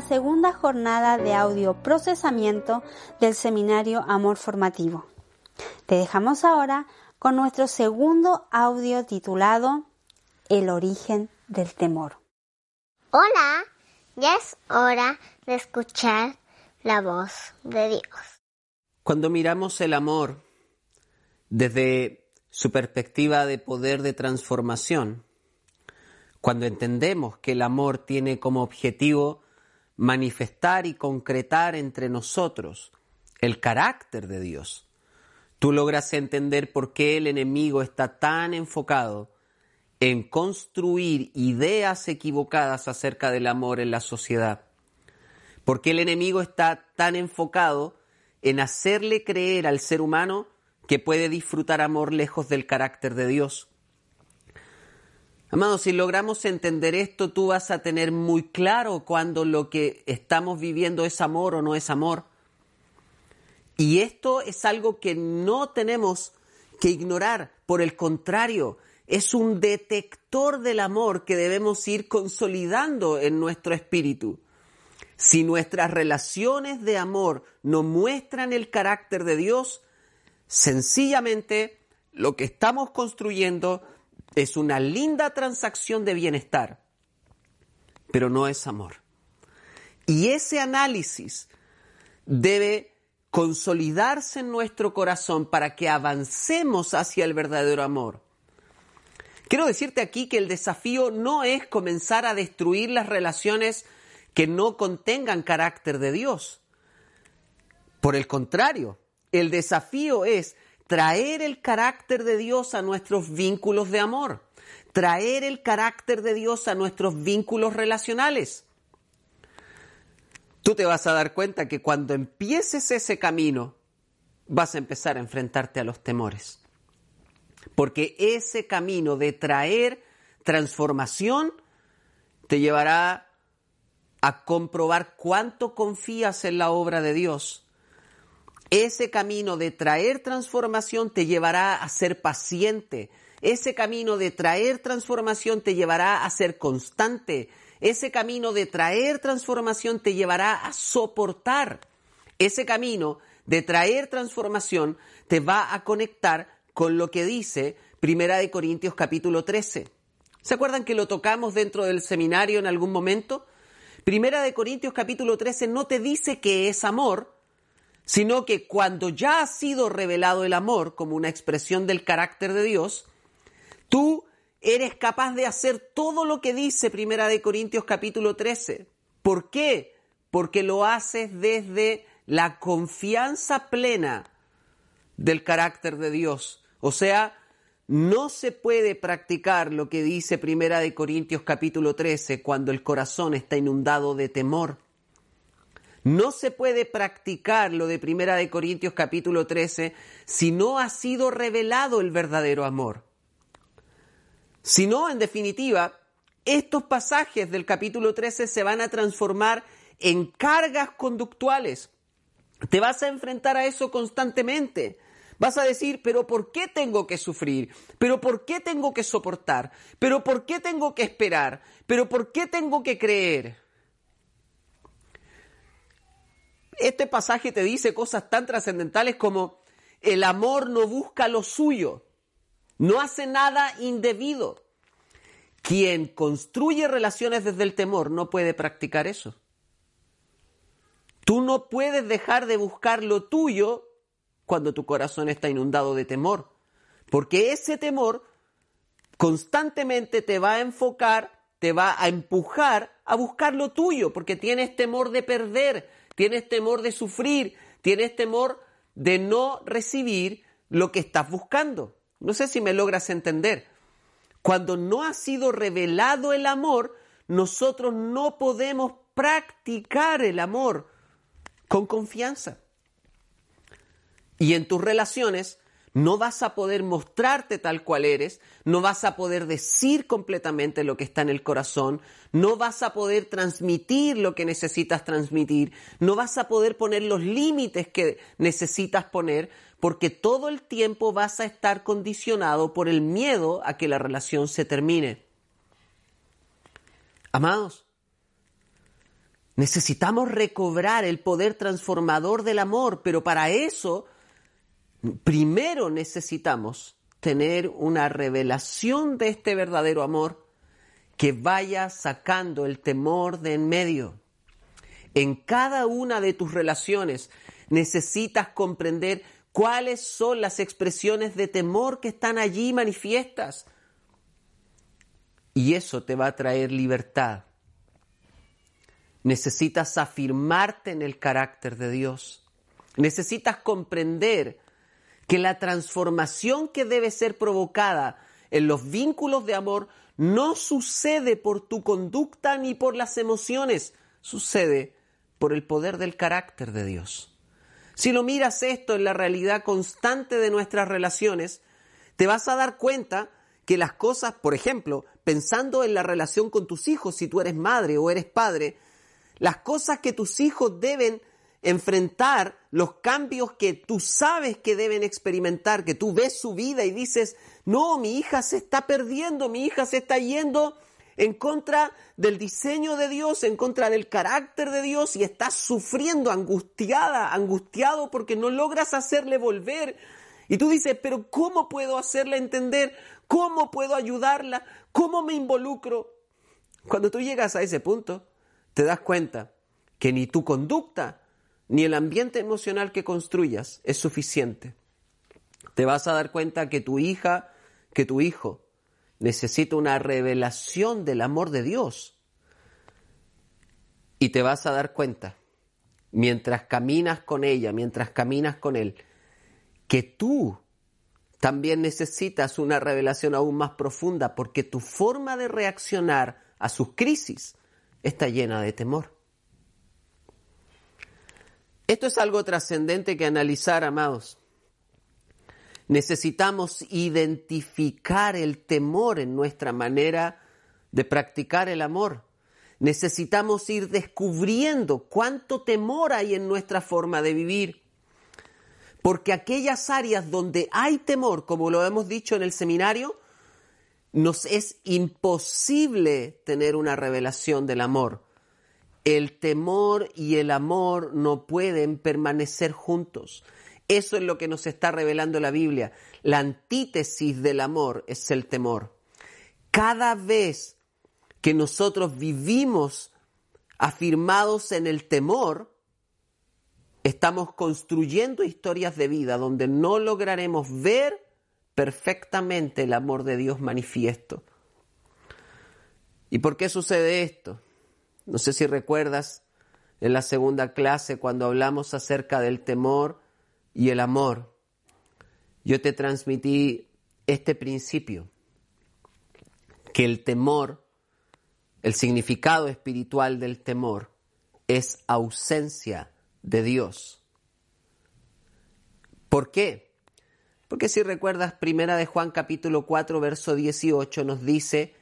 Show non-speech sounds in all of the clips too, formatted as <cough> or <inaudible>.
la segunda jornada de audio procesamiento del seminario Amor Formativo. Te dejamos ahora con nuestro segundo audio titulado El origen del temor. Hola, ya es hora de escuchar la voz de Dios. Cuando miramos el amor desde su perspectiva de poder de transformación, cuando entendemos que el amor tiene como objetivo manifestar y concretar entre nosotros el carácter de Dios, tú logras entender por qué el enemigo está tan enfocado en construir ideas equivocadas acerca del amor en la sociedad. ¿Por qué el enemigo está tan enfocado en hacerle creer al ser humano que puede disfrutar amor lejos del carácter de Dios? Amados, si logramos entender esto, tú vas a tener muy claro cuando lo que estamos viviendo es amor o no es amor. Y esto es algo que no tenemos que ignorar, por el contrario, es un detector del amor que debemos ir consolidando en nuestro espíritu. Si nuestras relaciones de amor no muestran el carácter de Dios, sencillamente lo que estamos construyendo es una linda transacción de bienestar, pero no es amor. Y ese análisis debe consolidarse en nuestro corazón para que avancemos hacia el verdadero amor. Quiero decirte aquí que el desafío no es comenzar a destruir las relaciones que no contengan carácter de Dios. Por el contrario, el desafío es traer el carácter de Dios a nuestros vínculos de amor, traer el carácter de Dios a nuestros vínculos relacionales. Tú te vas a dar cuenta que cuando empieces ese camino, vas a empezar a enfrentarte a los temores. Porque ese camino de traer transformación te llevará a comprobar cuánto confías en la obra de Dios ese camino de traer transformación te llevará a ser paciente. Ese camino de traer transformación te llevará a ser constante. Ese camino de traer transformación te llevará a soportar. Ese camino de traer transformación te va a conectar con lo que dice Primera de Corintios capítulo 13. ¿Se acuerdan que lo tocamos dentro del seminario en algún momento? Primera de Corintios capítulo 13 no te dice que es amor, sino que cuando ya ha sido revelado el amor como una expresión del carácter de Dios, tú eres capaz de hacer todo lo que dice Primera de Corintios capítulo 13. ¿Por qué? Porque lo haces desde la confianza plena del carácter de Dios. O sea, no se puede practicar lo que dice Primera de Corintios capítulo 13 cuando el corazón está inundado de temor. No se puede practicar lo de Primera de Corintios capítulo 13 si no ha sido revelado el verdadero amor. Si no, en definitiva, estos pasajes del capítulo 13 se van a transformar en cargas conductuales. Te vas a enfrentar a eso constantemente. Vas a decir, pero ¿por qué tengo que sufrir? ¿Pero por qué tengo que soportar? ¿Pero por qué tengo que esperar? ¿Pero por qué tengo que creer? Este pasaje te dice cosas tan trascendentales como el amor no busca lo suyo, no hace nada indebido. Quien construye relaciones desde el temor no puede practicar eso. Tú no puedes dejar de buscar lo tuyo cuando tu corazón está inundado de temor, porque ese temor constantemente te va a enfocar, te va a empujar a buscar lo tuyo, porque tienes temor de perder, tienes temor de sufrir, tienes temor de no recibir lo que estás buscando. No sé si me logras entender. Cuando no ha sido revelado el amor, nosotros no podemos practicar el amor con confianza. Y en tus relaciones no vas a poder mostrarte tal cual eres, no vas a poder decir completamente lo que está en el corazón, no vas a poder transmitir lo que necesitas transmitir, no vas a poder poner los límites que necesitas poner, porque todo el tiempo vas a estar condicionado por el miedo a que la relación se termine. Amados, Necesitamos recobrar el poder transformador del amor, pero para eso primero necesitamos tener una revelación de este verdadero amor que vaya sacando el temor de en medio. En cada una de tus relaciones necesitas comprender cuáles son las expresiones de temor que están allí manifiestas. Y eso te va a traer libertad. Necesitas afirmarte en el carácter de Dios. Necesitas comprender que la transformación que debe ser provocada en los vínculos de amor no sucede por tu conducta ni por las emociones, sucede por el poder del carácter de Dios. Si lo miras esto en la realidad constante de nuestras relaciones, te vas a dar cuenta que las cosas, por ejemplo, pensando en la relación con tus hijos, si tú eres madre o eres padre, las cosas que tus hijos deben enfrentar, los cambios que tú sabes que deben experimentar, que tú ves su vida y dices, no, mi hija se está perdiendo, mi hija se está yendo en contra del diseño de Dios, en contra del carácter de Dios y estás sufriendo, angustiada, angustiado porque no logras hacerle volver. Y tú dices, pero ¿cómo puedo hacerla entender? ¿Cómo puedo ayudarla? ¿Cómo me involucro? Cuando tú llegas a ese punto, te das cuenta que ni tu conducta ni el ambiente emocional que construyas es suficiente. Te vas a dar cuenta que tu hija, que tu hijo, necesita una revelación del amor de Dios. Y te vas a dar cuenta, mientras caminas con ella, mientras caminas con él, que tú también necesitas una revelación aún más profunda, porque tu forma de reaccionar a sus crisis está llena de temor. Esto es algo trascendente que analizar, amados. Necesitamos identificar el temor en nuestra manera de practicar el amor. Necesitamos ir descubriendo cuánto temor hay en nuestra forma de vivir. Porque aquellas áreas donde hay temor, como lo hemos dicho en el seminario, nos es imposible tener una revelación del amor. El temor y el amor no pueden permanecer juntos. Eso es lo que nos está revelando la Biblia. La antítesis del amor es el temor. Cada vez que nosotros vivimos afirmados en el temor, estamos construyendo historias de vida donde no lograremos ver perfectamente el amor de Dios manifiesto. ¿Y por qué sucede esto? No sé si recuerdas en la segunda clase cuando hablamos acerca del temor y el amor, yo te transmití este principio, que el temor, el significado espiritual del temor, es ausencia de Dios. ¿Por qué? Porque si recuerdas, primera de Juan capítulo 4, verso 18 nos dice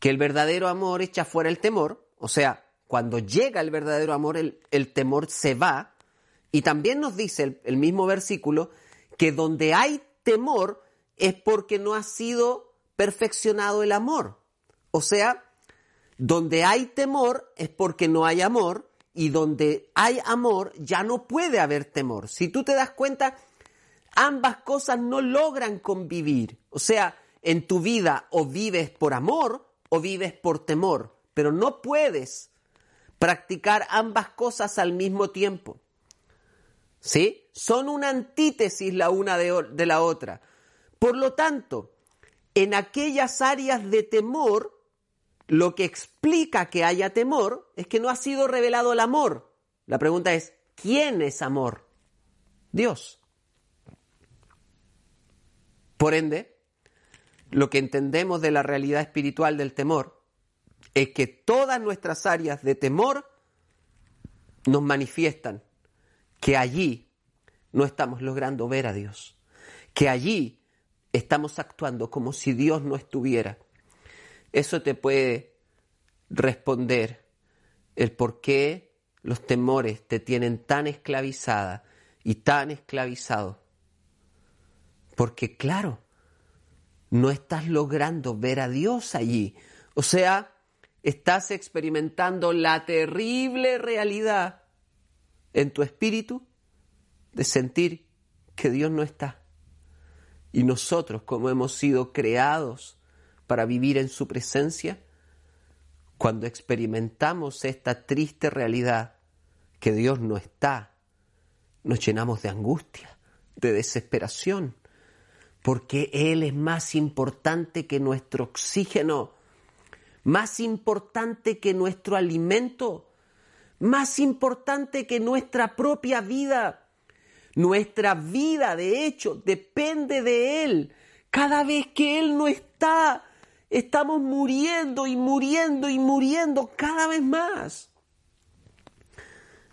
que el verdadero amor echa fuera el temor, o sea, cuando llega el verdadero amor, el, temor se va, y también nos dice el, mismo versículo que donde hay temor es porque no ha sido perfeccionado el amor. O sea, donde hay temor es porque no hay amor y donde hay amor ya no puede haber temor. Si tú te das cuenta, ambas cosas no logran convivir. O sea, en tu vida o vives por amor o vives por temor, pero no puedes practicar ambas cosas al mismo tiempo. ¿Sí? Son una antítesis la una de, la otra. Por lo tanto, en aquellas áreas de temor, lo que explica que haya temor es que no ha sido revelado el amor. La pregunta es, ¿quién es amor? Dios. Por ende, lo que entendemos de la realidad espiritual del temor es que todas nuestras áreas de temor nos manifiestan que allí no estamos logrando ver a Dios, que allí estamos actuando como si Dios no estuviera. Eso te puede responder el por qué los temores te tienen tan esclavizada y tan esclavizado. Porque claro, no estás logrando ver a Dios allí. O sea, estás experimentando la terrible realidad en tu espíritu de sentir que Dios no está. Y nosotros, como hemos sido creados para vivir en su presencia, cuando experimentamos esta triste realidad que Dios no está, nos llenamos de angustia, de desesperación, porque Él es más importante que nuestro oxígeno, más importante que nuestro alimento, más importante que nuestra propia vida. Nuestra vida, de hecho, depende de Él. Cada vez que Él no está, estamos muriendo y muriendo y muriendo cada vez más.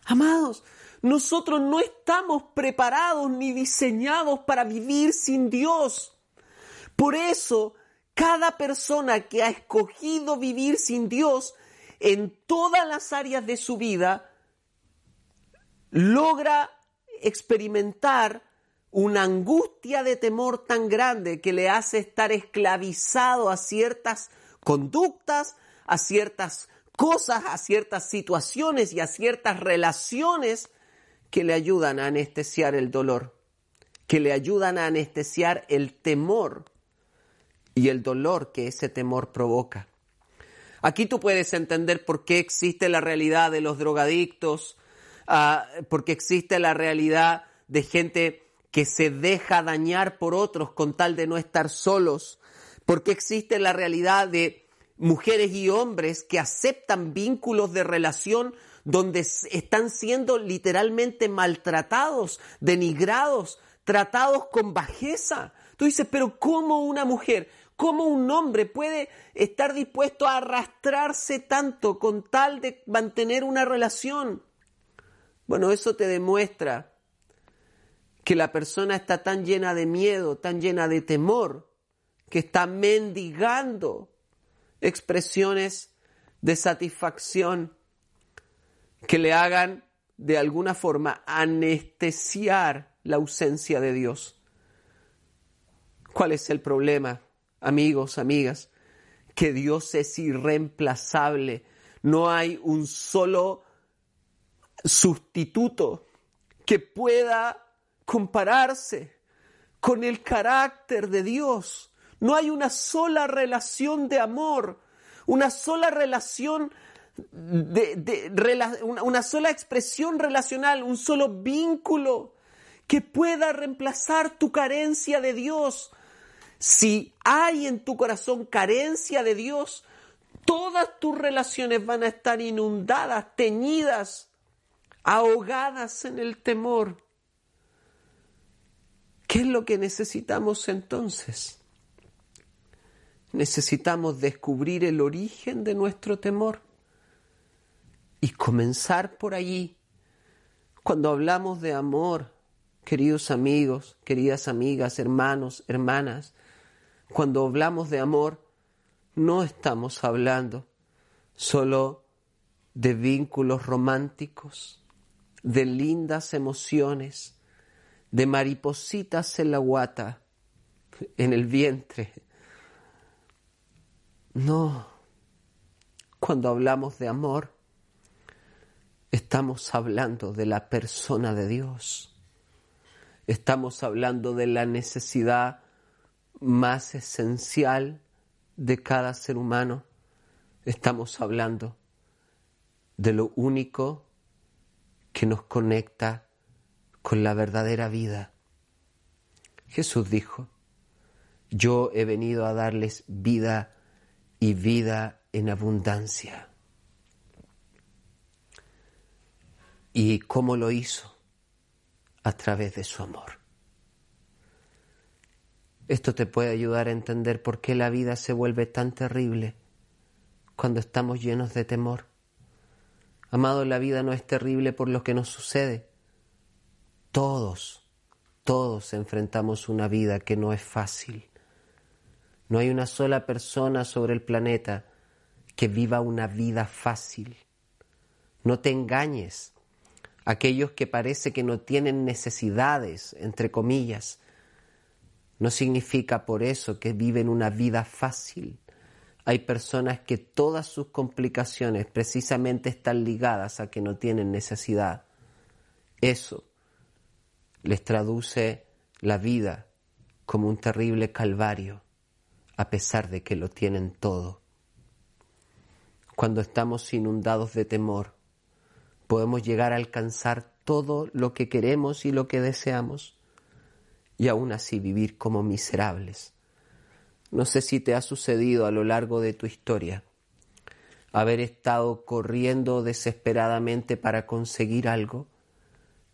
Amados, nosotros no estamos preparados ni diseñados para vivir sin Dios. Por eso, cada persona que ha escogido vivir sin Dios en todas las áreas de su vida, logra experimentar una angustia de temor tan grande que le hace estar esclavizado a ciertas conductas, a ciertas cosas, a ciertas situaciones y a ciertas relaciones que le ayudan a anestesiar el dolor, que le ayudan a anestesiar el temor y el dolor que ese temor provoca. Aquí tú puedes entender por qué existe la realidad de los drogadictos, uh, por qué existe la realidad de gente que se deja dañar por otros con tal de no estar solos, por qué existe la realidad de mujeres y hombres que aceptan vínculos de relación donde están siendo literalmente maltratados, denigrados, tratados con bajeza. Tú dices, pero ¿cómo una mujer, cómo un hombre puede estar dispuesto a arrastrarse tanto con tal de mantener una relación? Bueno, eso te demuestra que la persona está tan llena de miedo, tan llena de temor, que está mendigando expresiones de satisfacción que le hagan de alguna forma anestesiar la ausencia de Dios. ¿Cuál es el problema, amigos, amigas? Que Dios es irreemplazable. No hay un solo sustituto que pueda compararse con el carácter de Dios. No hay una sola relación de amor, una sola relación de, una sola expresión relacional, un solo vínculo que pueda reemplazar tu carencia de Dios. Si hay en tu corazón carencia de Dios, todas tus relaciones van a estar inundadas, teñidas, ahogadas en el temor. ¿Qué es lo que necesitamos entonces? Necesitamos descubrir el origen de nuestro temor y comenzar por allí. Cuando hablamos de amor, queridos amigos, queridas amigas, hermanos, hermanas, cuando hablamos de amor, no estamos hablando solo de vínculos románticos, de lindas emociones, de maripositas en la guata, en el vientre. No, cuando hablamos de amor, Estamos hablando de la persona de Dios. Estamos hablando de la necesidad más esencial de cada ser humano. Estamos hablando de lo único que nos conecta con la verdadera vida. Jesús dijo, yo he venido a darles vida y vida en abundancia. ¿Y cómo lo hizo? A través de su amor. Esto te puede ayudar a entender por qué la vida se vuelve tan terrible cuando estamos llenos de temor. Amado, la vida no es terrible por lo que nos sucede. Todos, todos enfrentamos una vida que no es fácil. No hay una sola persona sobre el planeta que viva una vida fácil. No te engañes aquellos que parece que no tienen necesidades, entre comillas. No significa por eso que viven una vida fácil. hay personas que todas sus complicaciones precisamente están ligadas a que no tienen necesidad. Eso les traduce la vida como un terrible calvario, a pesar de que lo tienen todo. Cuando estamos inundados de temor, podemos llegar a alcanzar todo lo que queremos y lo que deseamos, y aún así vivir como miserables. No sé si te ha sucedido a lo largo de tu historia haber estado corriendo desesperadamente para conseguir algo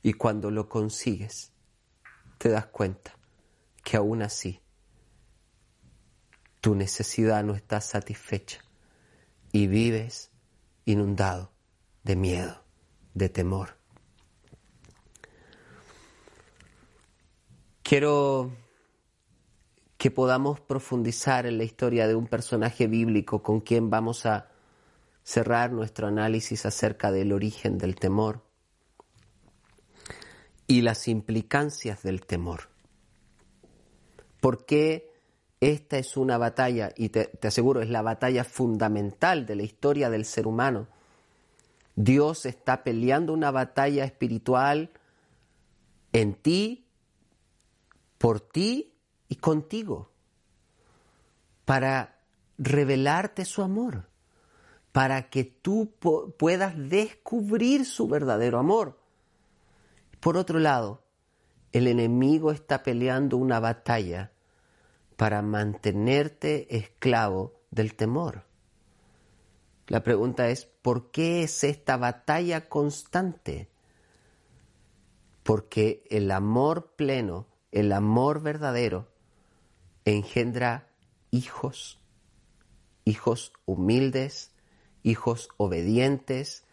y cuando lo consigues te das cuenta que aún así tu necesidad no está satisfecha y vives inundado de miedo, de temor. Quiero que podamos profundizar en la historia de un personaje bíblico con quien vamos a cerrar nuestro análisis acerca del origen del temor y las implicancias del temor. ¿Por qué esta es una batalla, y te, aseguro, es la batalla fundamental de la historia del ser humano? Dios está peleando una batalla espiritual en ti, por ti y contigo, para revelarte su amor, para que tú puedas descubrir su verdadero amor. Por otro lado, el enemigo está peleando una batalla para mantenerte esclavo del temor. La pregunta es, ¿por qué es esta batalla constante? Porque el amor pleno, el amor verdadero, engendra hijos, hijos humildes, hijos obedientes,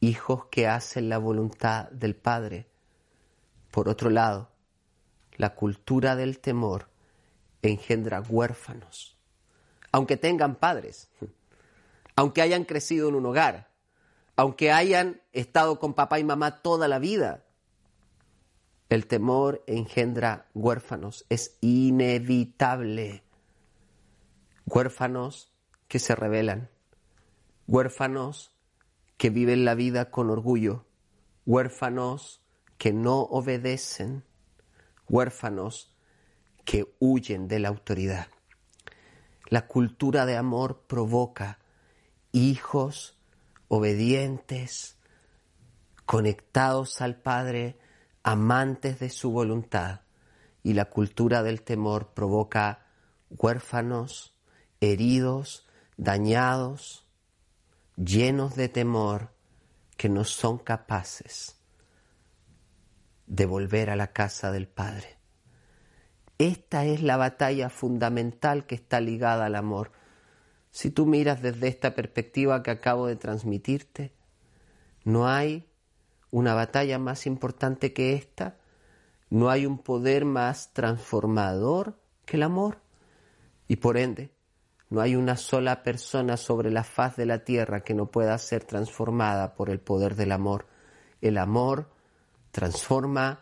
hijos que hacen la voluntad del Padre. Por otro lado, la cultura del temor engendra huérfanos, aunque tengan padres, aunque hayan crecido en un hogar, aunque hayan estado con papá y mamá toda la vida. El temor engendra huérfanos, es inevitable. Huérfanos que se rebelan, huérfanos que viven la vida con orgullo, huérfanos que no obedecen, huérfanos que huyen de la autoridad. La cultura de amor provoca hijos obedientes, conectados al Padre, amantes de su voluntad. Y la cultura del temor provoca huérfanos, heridos, dañados, llenos de temor, que no son capaces de volver a la casa del Padre. Esta es la batalla fundamental que está ligada al amor. Si tú miras desde esta perspectiva que acabo de transmitirte, no hay una batalla más importante que esta, no hay un poder más transformador que el amor y por ende no hay una sola persona sobre la faz de la tierra que no pueda ser transformada por el poder del amor. El amor transforma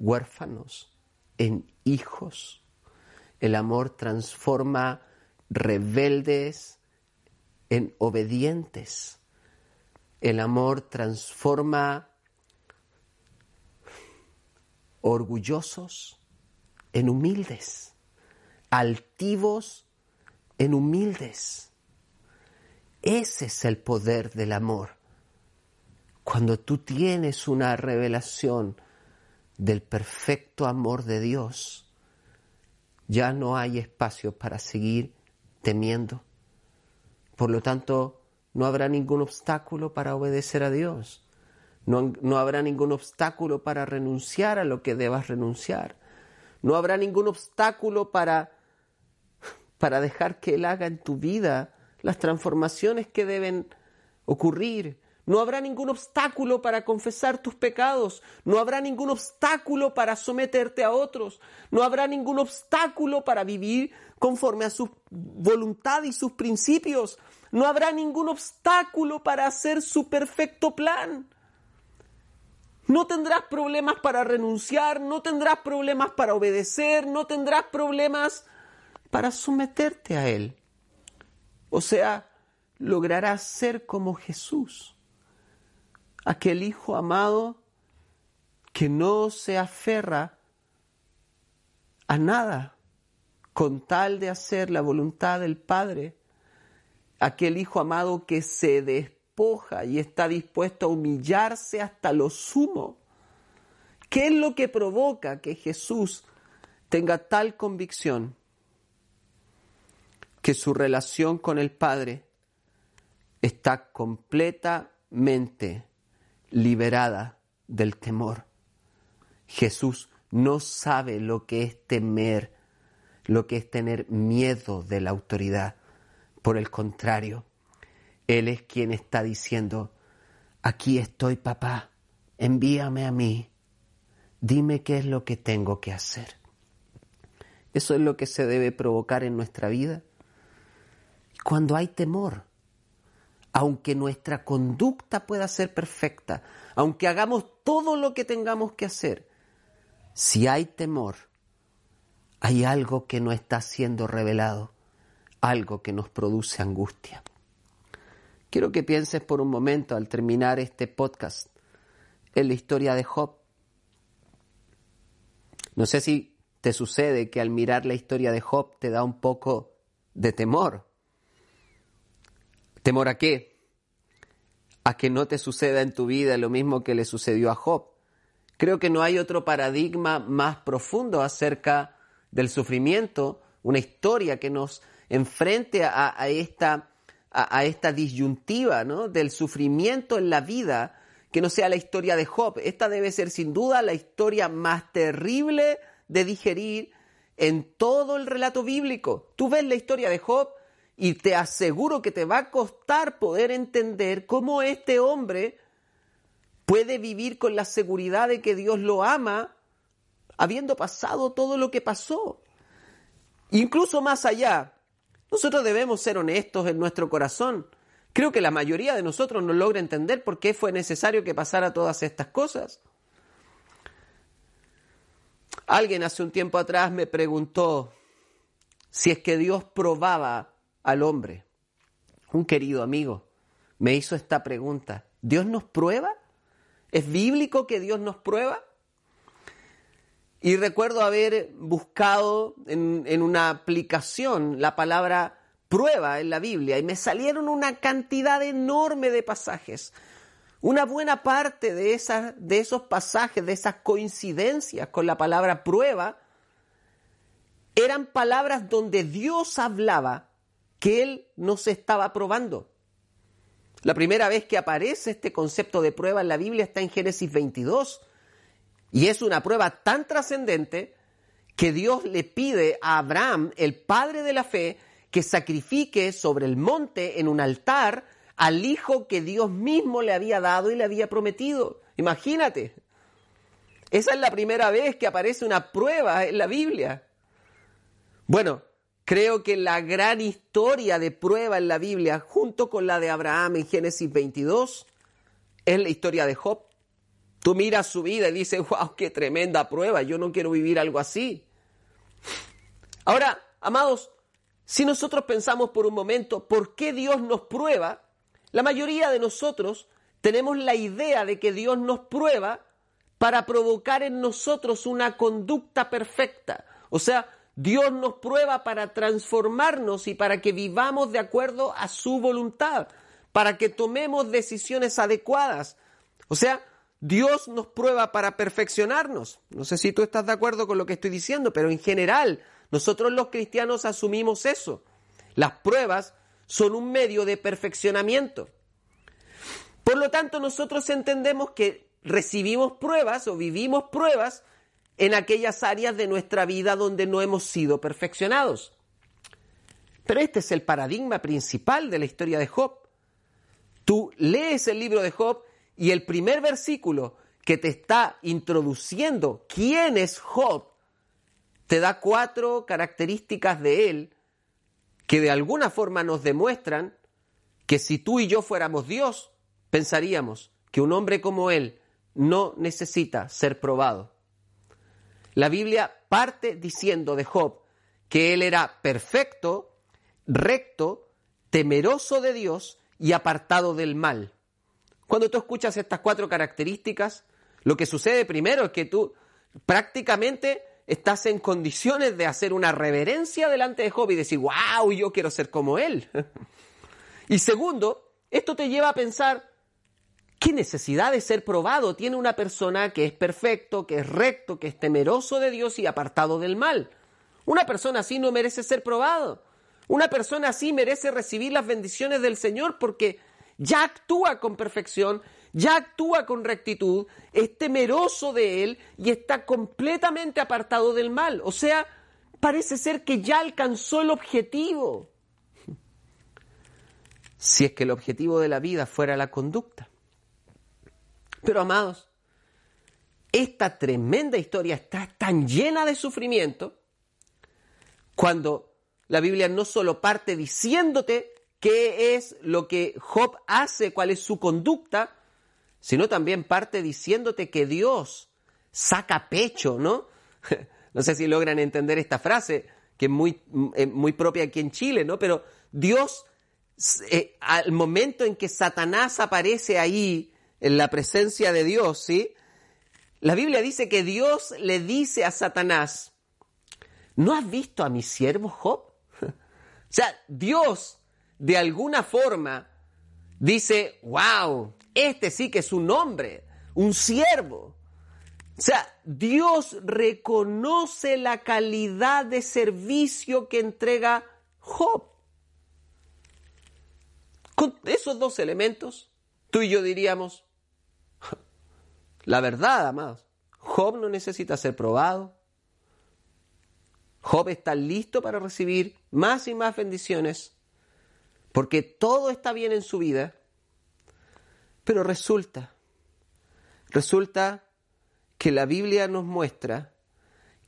huérfanos en hijos. El amor transforma rebeldes en obedientes. El amor transforma orgullosos en humildes, altivos en humildes. Ese es el poder del amor. Cuando tú tienes una revelación del perfecto amor de Dios, ya no hay espacio para seguir temiendo. Por lo tanto, no habrá ningún obstáculo para obedecer a Dios. No, no, habrá ningún obstáculo para renunciar a lo que debas renunciar. No habrá ningún obstáculo para, para dejar que Él haga en tu vida las transformaciones que deben ocurrir. No habrá ningún obstáculo para confesar tus pecados. No habrá ningún obstáculo para someterte a otros. No habrá ningún obstáculo para vivir conforme a su voluntad y sus principios. No habrá ningún obstáculo para hacer su perfecto plan. No tendrás problemas para renunciar, no tendrás problemas para obedecer, no tendrás problemas para someterte a Él. O sea, logrará ser como Jesús, aquel Hijo amado que no se aferra a nada con tal de hacer la voluntad del Padre, aquel Hijo amado que se y está dispuesto a humillarse hasta lo sumo. ¿Qué es lo que provoca que Jesús tenga tal convicción que su relación con el Padre está completamente liberada del temor? Jesús no sabe lo que es temer, lo que es tener miedo de la autoridad. Por el contrario, Él es quien está diciendo, aquí estoy papá, envíame a mí, dime qué es lo que tengo que hacer. Eso es lo que se debe provocar en nuestra vida. Cuando hay temor, aunque nuestra conducta pueda ser perfecta, aunque hagamos todo lo que tengamos que hacer, si hay temor, hay algo que no está siendo revelado, algo que nos produce angustia. Quiero que pienses por un momento al terminar este podcast en la historia de Job. No sé si te sucede que al mirar la historia de Job te da un poco de temor. ¿Temor a qué? A que no te suceda en tu vida lo mismo que le sucedió a Job. Creo que no hay otro paradigma más profundo acerca del sufrimiento, una historia que nos enfrente a, esta, a, esta disyuntiva ¿no? del sufrimiento en la vida, que no sea la historia de Job. Esta debe ser sin duda la historia más terrible de digerir en todo el relato bíblico. Tú ves la historia de Job y te aseguro que te va a costar poder entender cómo este hombre puede vivir con la seguridad de que Dios lo ama, habiendo pasado todo lo que pasó. Incluso más allá, nosotros debemos ser honestos en nuestro corazón. Creo que la mayoría de nosotros no logra entender por qué fue necesario que pasara todas estas cosas. Alguien hace un tiempo atrás me preguntó si es que Dios probaba al hombre. Un querido amigo me hizo esta pregunta. ¿Dios nos prueba? ¿Es bíblico que Dios nos prueba? Y recuerdo haber buscado en, una aplicación la palabra prueba en la Biblia y me salieron una cantidad enorme de pasajes. Una buena parte de, esas, de esos pasajes, de esas coincidencias con la palabra prueba, eran palabras donde Dios hablaba que Él nos estaba probando. La primera vez que aparece este concepto de prueba en la Biblia está en Génesis 22. Y es una prueba tan trascendente que Dios le pide a Abraham, el padre de la fe, que sacrifique sobre el monte en un altar al hijo que Dios mismo le había dado y le había prometido. Imagínate. Esa es la primera vez que aparece una prueba en la Biblia. Bueno, Creo que la gran historia de prueba en la Biblia, junto con la de Abraham en Génesis 22, es la historia de Job. Tú miras su vida y dices, wow, qué tremenda prueba, yo no quiero vivir algo así. Ahora, amados, si nosotros pensamos por un momento por qué Dios nos prueba, la mayoría de nosotros tenemos la idea de que Dios nos prueba para provocar en nosotros una conducta perfecta. O sea, Dios nos prueba para transformarnos y para que vivamos de acuerdo a su voluntad, para que tomemos decisiones adecuadas. O sea, Dios nos prueba para perfeccionarnos. No sé si tú estás de acuerdo con lo que estoy diciendo, pero en general nosotros los cristianos asumimos eso. Las pruebas son un medio de perfeccionamiento. Por lo tanto, nosotros entendemos que recibimos pruebas o vivimos pruebas en aquellas áreas de nuestra vida donde no hemos sido perfeccionados. Pero este es el paradigma principal de la historia de Job. Tú lees el libro de Job y el primer versículo que te está introduciendo quién es Job, te da cuatro características de él que de alguna forma nos demuestran que si tú y yo fuéramos Dios, pensaríamos que un hombre como él no necesita ser probado. La Biblia parte diciendo de Job que él era perfecto, recto, temeroso de Dios y apartado del mal. Cuando tú escuchas estas cuatro características, lo que sucede primero es que tú prácticamente estás en condiciones de hacer una reverencia delante de Job y decir, wow, yo quiero ser como él. <laughs> y segundo, esto te lleva a pensar, ¿qué necesidad de ser probado tiene una persona que es perfecto, que es recto, que es temeroso de Dios y apartado del mal? Una persona así no merece ser probado. Una persona así merece recibir las bendiciones del Señor porque ya actúa con perfección, ya actúa con rectitud, es temeroso de Él y está completamente apartado del mal. O sea, parece ser que ya alcanzó el objetivo. <laughs> Si es que el objetivo de la vida fuera la conducta. Pero amados, esta tremenda historia está tan llena de sufrimiento cuando la Biblia no solo parte diciéndote qué es lo que Job hace, cuál es su conducta, sino también parte diciéndote que Dios saca pecho, ¿no? <laughs> No sé si logran entender esta frase, que es muy, eh, muy propia aquí en Chile, ¿no? Pero Dios, eh, al momento en que Satanás aparece ahí, en la presencia de Dios, ¿sí? La Biblia dice que Dios le dice a Satanás, ¿no has visto a mi siervo Job? <laughs> O sea, Dios de alguna forma dice, wow, este sí que es un hombre, un siervo. O sea, Dios reconoce la calidad de servicio que entrega Job. Con esos dos elementos, tú y yo diríamos, <laughs> la verdad, amados, Job no necesita ser probado, Job está listo para recibir más y más bendiciones, porque todo está bien en su vida, pero resulta, resulta que la Biblia nos muestra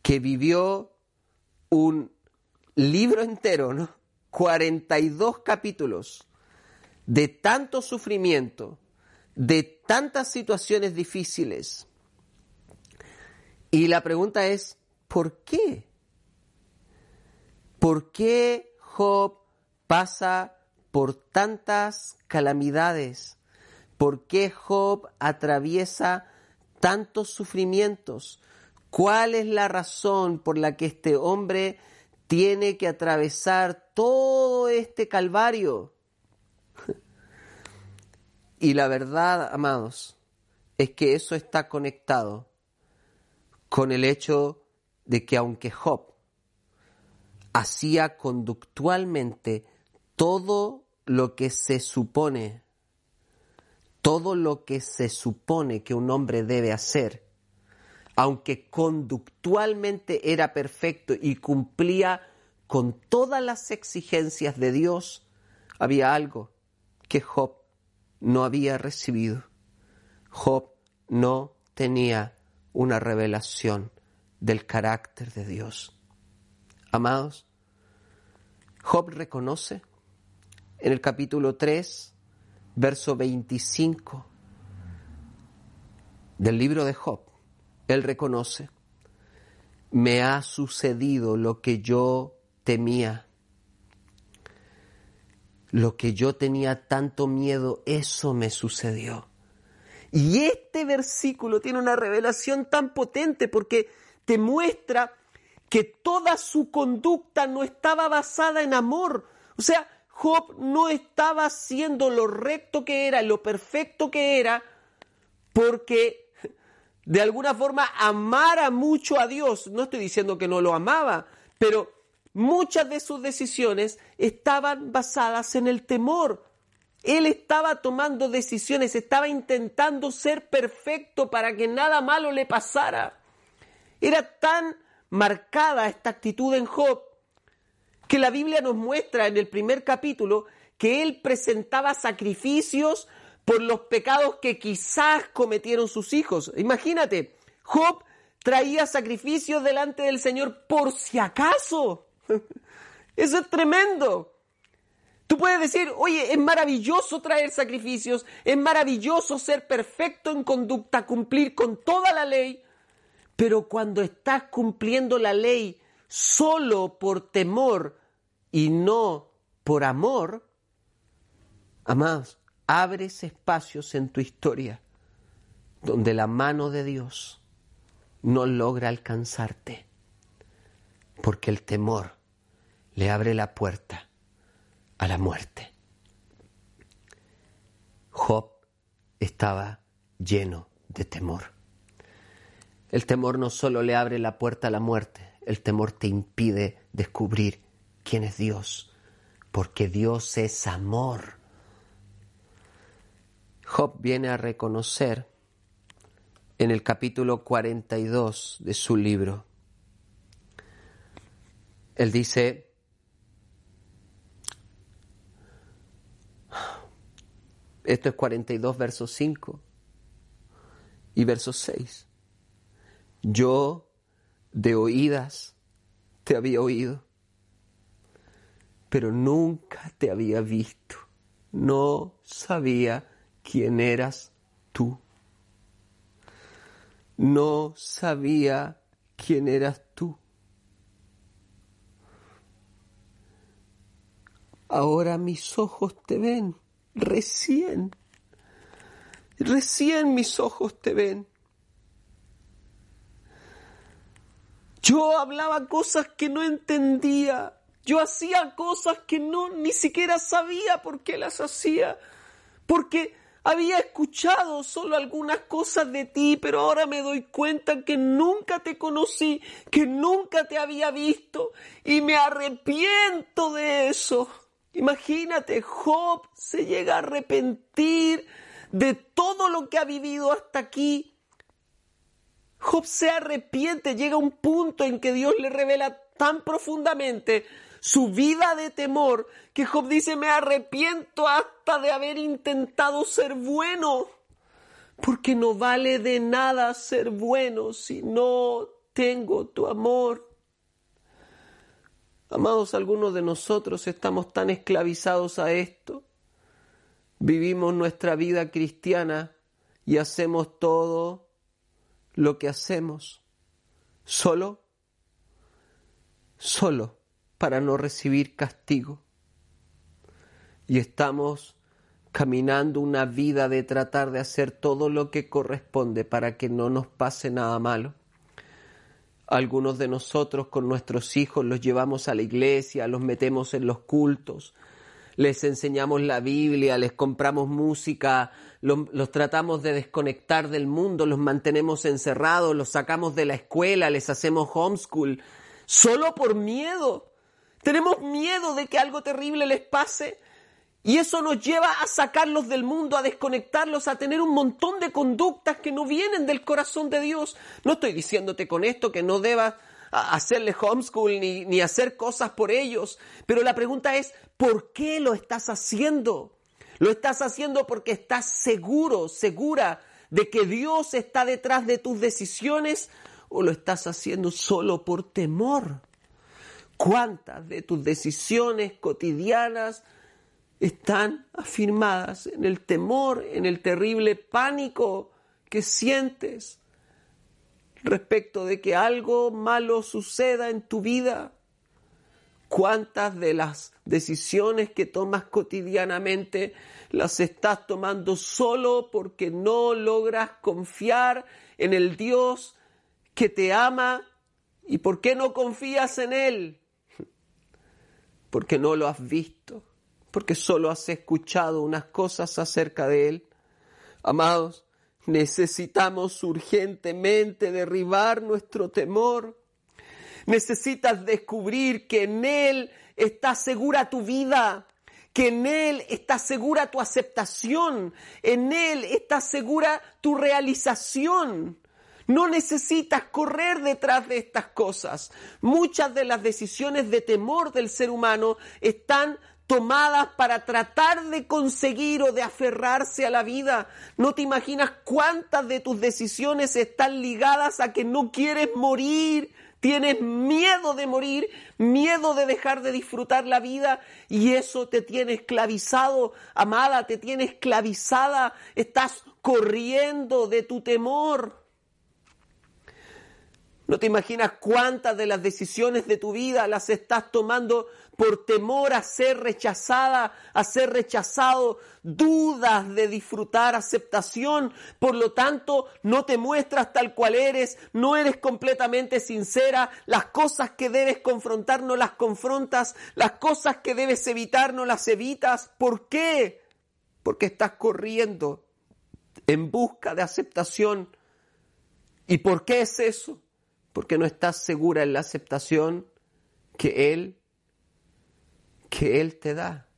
que vivió un libro entero, ¿no? 42 capítulos de tanto sufrimiento, de tantas situaciones difíciles. Y la pregunta es, ¿por qué? ¿Por qué Job pasa por tantas calamidades? ¿Por qué Job atraviesa tantos sufrimientos? ¿Cuál es la razón por la que este hombre tiene que atravesar todo este calvario? <laughs> Y la verdad, amados, es que eso está conectado con el hecho de que aunque Job hacía conductualmente todo lo que se supone, todo lo que se supone que un hombre debe hacer, aunque conductualmente era perfecto y cumplía con todas las exigencias de Dios, había algo que Job no había recibido. Job no tenía una revelación del carácter de Dios. Amados, Job reconoce en el capítulo 3, verso 25 del libro de Job, él reconoce, me ha sucedido lo que yo temía, lo que yo tenía tanto miedo, eso me sucedió. Y este versículo tiene una revelación tan potente porque te muestra que toda su conducta no estaba basada en amor. O sea, Job no estaba haciendo lo recto que era, lo perfecto que era, porque de alguna forma amara mucho a Dios. No estoy diciendo que no lo amaba, pero muchas de sus decisiones estaban basadas en el temor. Él estaba tomando decisiones, estaba intentando ser perfecto para que nada malo le pasara. Era tan marcada esta actitud en Job, que la Biblia nos muestra en el primer capítulo que él presentaba sacrificios por los pecados que quizás cometieron sus hijos. Imagínate, Job traía sacrificios delante del Señor por si acaso. <laughs> Eso es tremendo. Tú puedes decir, oye, es maravilloso traer sacrificios, es maravilloso ser perfecto en conducta, cumplir con toda la ley, pero cuando estás cumpliendo la ley solo por temor y no por amor, Amados, abres espacios en tu historia donde la mano de Dios no logra alcanzarte, porque el temor le abre la puerta a la muerte. Job estaba lleno de temor. El temor no solo le abre la puerta a la muerte, el temor te impide descubrir quién es Dios, porque Dios es amor. Job viene a reconocer en el capítulo 42 de su libro. Él dice, esto es 42 verso 5 y verso 6. Yo de oídas te había oído, pero nunca te había visto. No sabía quién eras tú no sabía quién eras tú. Ahora mis ojos te ven, recién, recién mis ojos te ven. Yo hablaba cosas que no entendía, yo hacía cosas que no ni siquiera sabía por qué las hacía, porque había escuchado solo algunas cosas de ti, pero ahora me doy cuenta que nunca te conocí, que nunca te había visto y me arrepiento de eso. Imagínate, Job se llega a arrepentir de todo lo que ha vivido hasta aquí. Job se arrepiente, llega un punto en que Dios le revela tan profundamente su vida de temor, que Job dice, me arrepiento hasta de haber intentado ser bueno, porque no vale de nada ser bueno si no tengo tu amor. Amados, algunos de nosotros estamos tan esclavizados a esto. Vivimos nuestra vida cristiana y hacemos todo lo que hacemos solo, solo para no recibir castigo. Y estamos caminando una vida de tratar de hacer todo lo que corresponde para que no nos pase nada malo. Algunos de nosotros con nuestros hijos los llevamos a la iglesia, los metemos en los cultos, les enseñamos la Biblia, les compramos música, los, tratamos de desconectar del mundo, los mantenemos encerrados, los sacamos de la escuela, les hacemos homeschool, solo por miedo tenemos miedo de que algo terrible les pase y eso nos lleva a sacarlos del mundo, a desconectarlos, a tener un montón de conductas que no vienen del corazón de Dios. No estoy diciéndote con esto que no debas hacerle homeschool ni, ni hacer cosas por ellos, pero la pregunta es, ¿por qué lo estás haciendo? ¿Lo estás haciendo porque estás seguro, segura de que Dios está detrás de tus decisiones o lo estás haciendo solo por temor? ¿Cuántas de tus decisiones cotidianas están afirmadas en el temor, en el terrible pánico que sientes respecto de que algo malo suceda en tu vida? ¿Cuántas de las decisiones que tomas cotidianamente las estás tomando solo porque no logras confiar en el Dios que te ama? ¿Y por qué no confías en Él? porque no lo has visto, porque solo has escuchado unas cosas acerca de Él. Amados, necesitamos urgentemente derribar nuestro temor. Necesitas descubrir que en Él está segura tu vida, que en Él está segura tu aceptación, en Él está segura tu realización. No necesitas correr detrás de estas cosas. Muchas de las decisiones de temor del ser humano están tomadas para tratar de conseguir o de aferrarse a la vida. No te imaginas cuántas de tus decisiones están ligadas a que no quieres morir, tienes miedo de morir, miedo de dejar de disfrutar la vida y eso te tiene esclavizado, amada, te tiene esclavizada, estás corriendo de tu temor. No te imaginas cuántas de las decisiones de tu vida las estás tomando por temor a ser rechazada, a ser rechazado, dudas de disfrutar aceptación, por lo tanto no te muestras tal cual eres, no eres completamente sincera, las cosas que debes confrontar no las confrontas, las cosas que debes evitar no las evitas. ¿Por qué? Porque estás corriendo en busca de aceptación. ¿Y por qué es eso? Porque no estás segura en la aceptación que Él, que Él te da.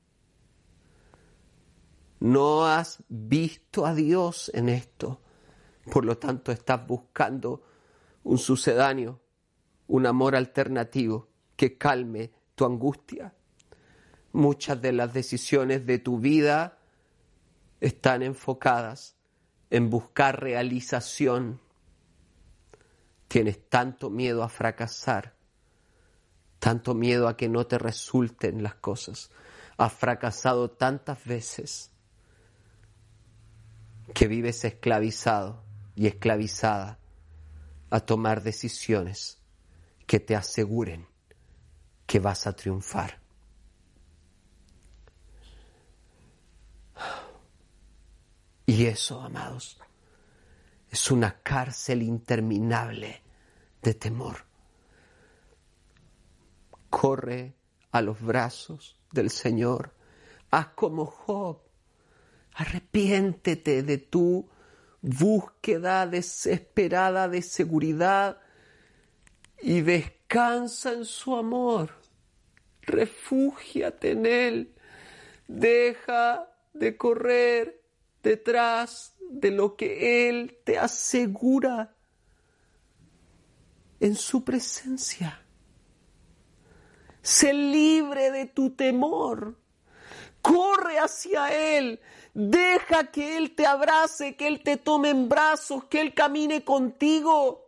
No has visto a Dios en esto, por lo tanto estás buscando un sucedáneo, un amor alternativo que calme tu angustia. Muchas de las decisiones de tu vida están enfocadas en buscar realización Tienes tanto miedo a fracasar, tanto miedo a que no te resulten las cosas. Has fracasado tantas veces que vives esclavizado y esclavizada a tomar decisiones que te aseguren que vas a triunfar. Y eso, amados, es una cárcel interminable de temor. Corre a los brazos del Señor. Haz como Job. Arrepiéntete de tu búsqueda desesperada de seguridad y descansa en su amor. Refúgiate en Él. Deja de correr detrás de lo que Él te asegura en su presencia. Sé libre de tu temor. Corre hacia Él. Deja que Él te abrace, que Él te tome en brazos, que Él camine contigo.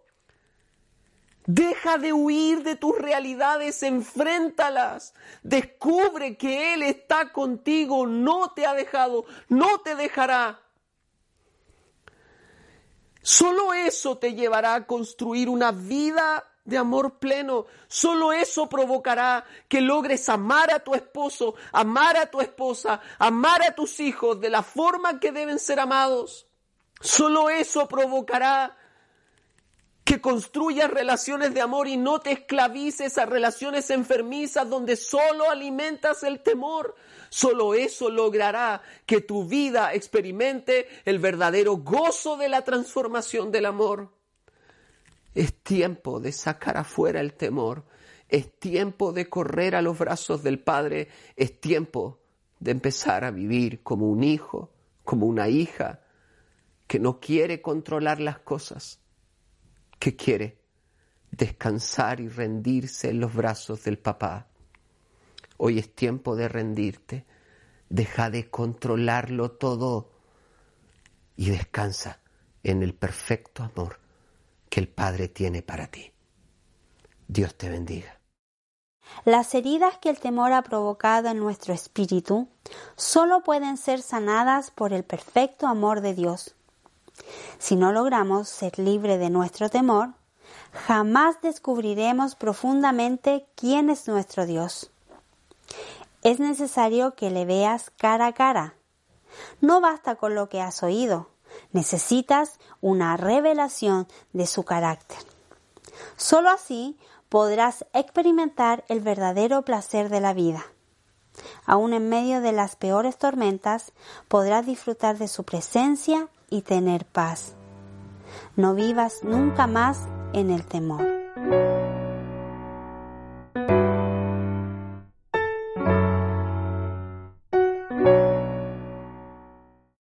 Deja de huir de tus realidades, enfréntalas. Descubre que Él está contigo, no te ha dejado, no te dejará. Solo eso te llevará a construir una vida de amor pleno. Solo eso provocará que logres amar a tu esposo, amar a tu esposa, amar a tus hijos de la forma que deben ser amados. Solo eso provocará que construyas relaciones de amor y no te esclavices a relaciones enfermizas donde solo alimentas el temor. Solo eso logrará que tu vida experimente el verdadero gozo de la transformación del amor. Es tiempo de sacar afuera el temor. Es tiempo de correr a los brazos del Padre. Es tiempo de empezar a vivir como un hijo, como una hija que no quiere controlar las cosas, que quiere descansar y rendirse en los brazos del papá. Hoy es tiempo de rendirte. Deja de controlarlo todo y descansa en el perfecto amor que el Padre tiene para ti. Dios te bendiga. Las heridas que el temor ha provocado en nuestro espíritu solo pueden ser sanadas por el perfecto amor de Dios. Si no logramos ser libres de nuestro temor, jamás descubriremos profundamente quién es nuestro Dios. Es necesario que le veas cara a cara. No basta con lo que has oído, necesitas una revelación de su carácter. Solo así podrás experimentar el verdadero placer de la vida. Aún en medio de las peores tormentas podrás disfrutar de su presencia y tener paz. No vivas nunca más en el temor.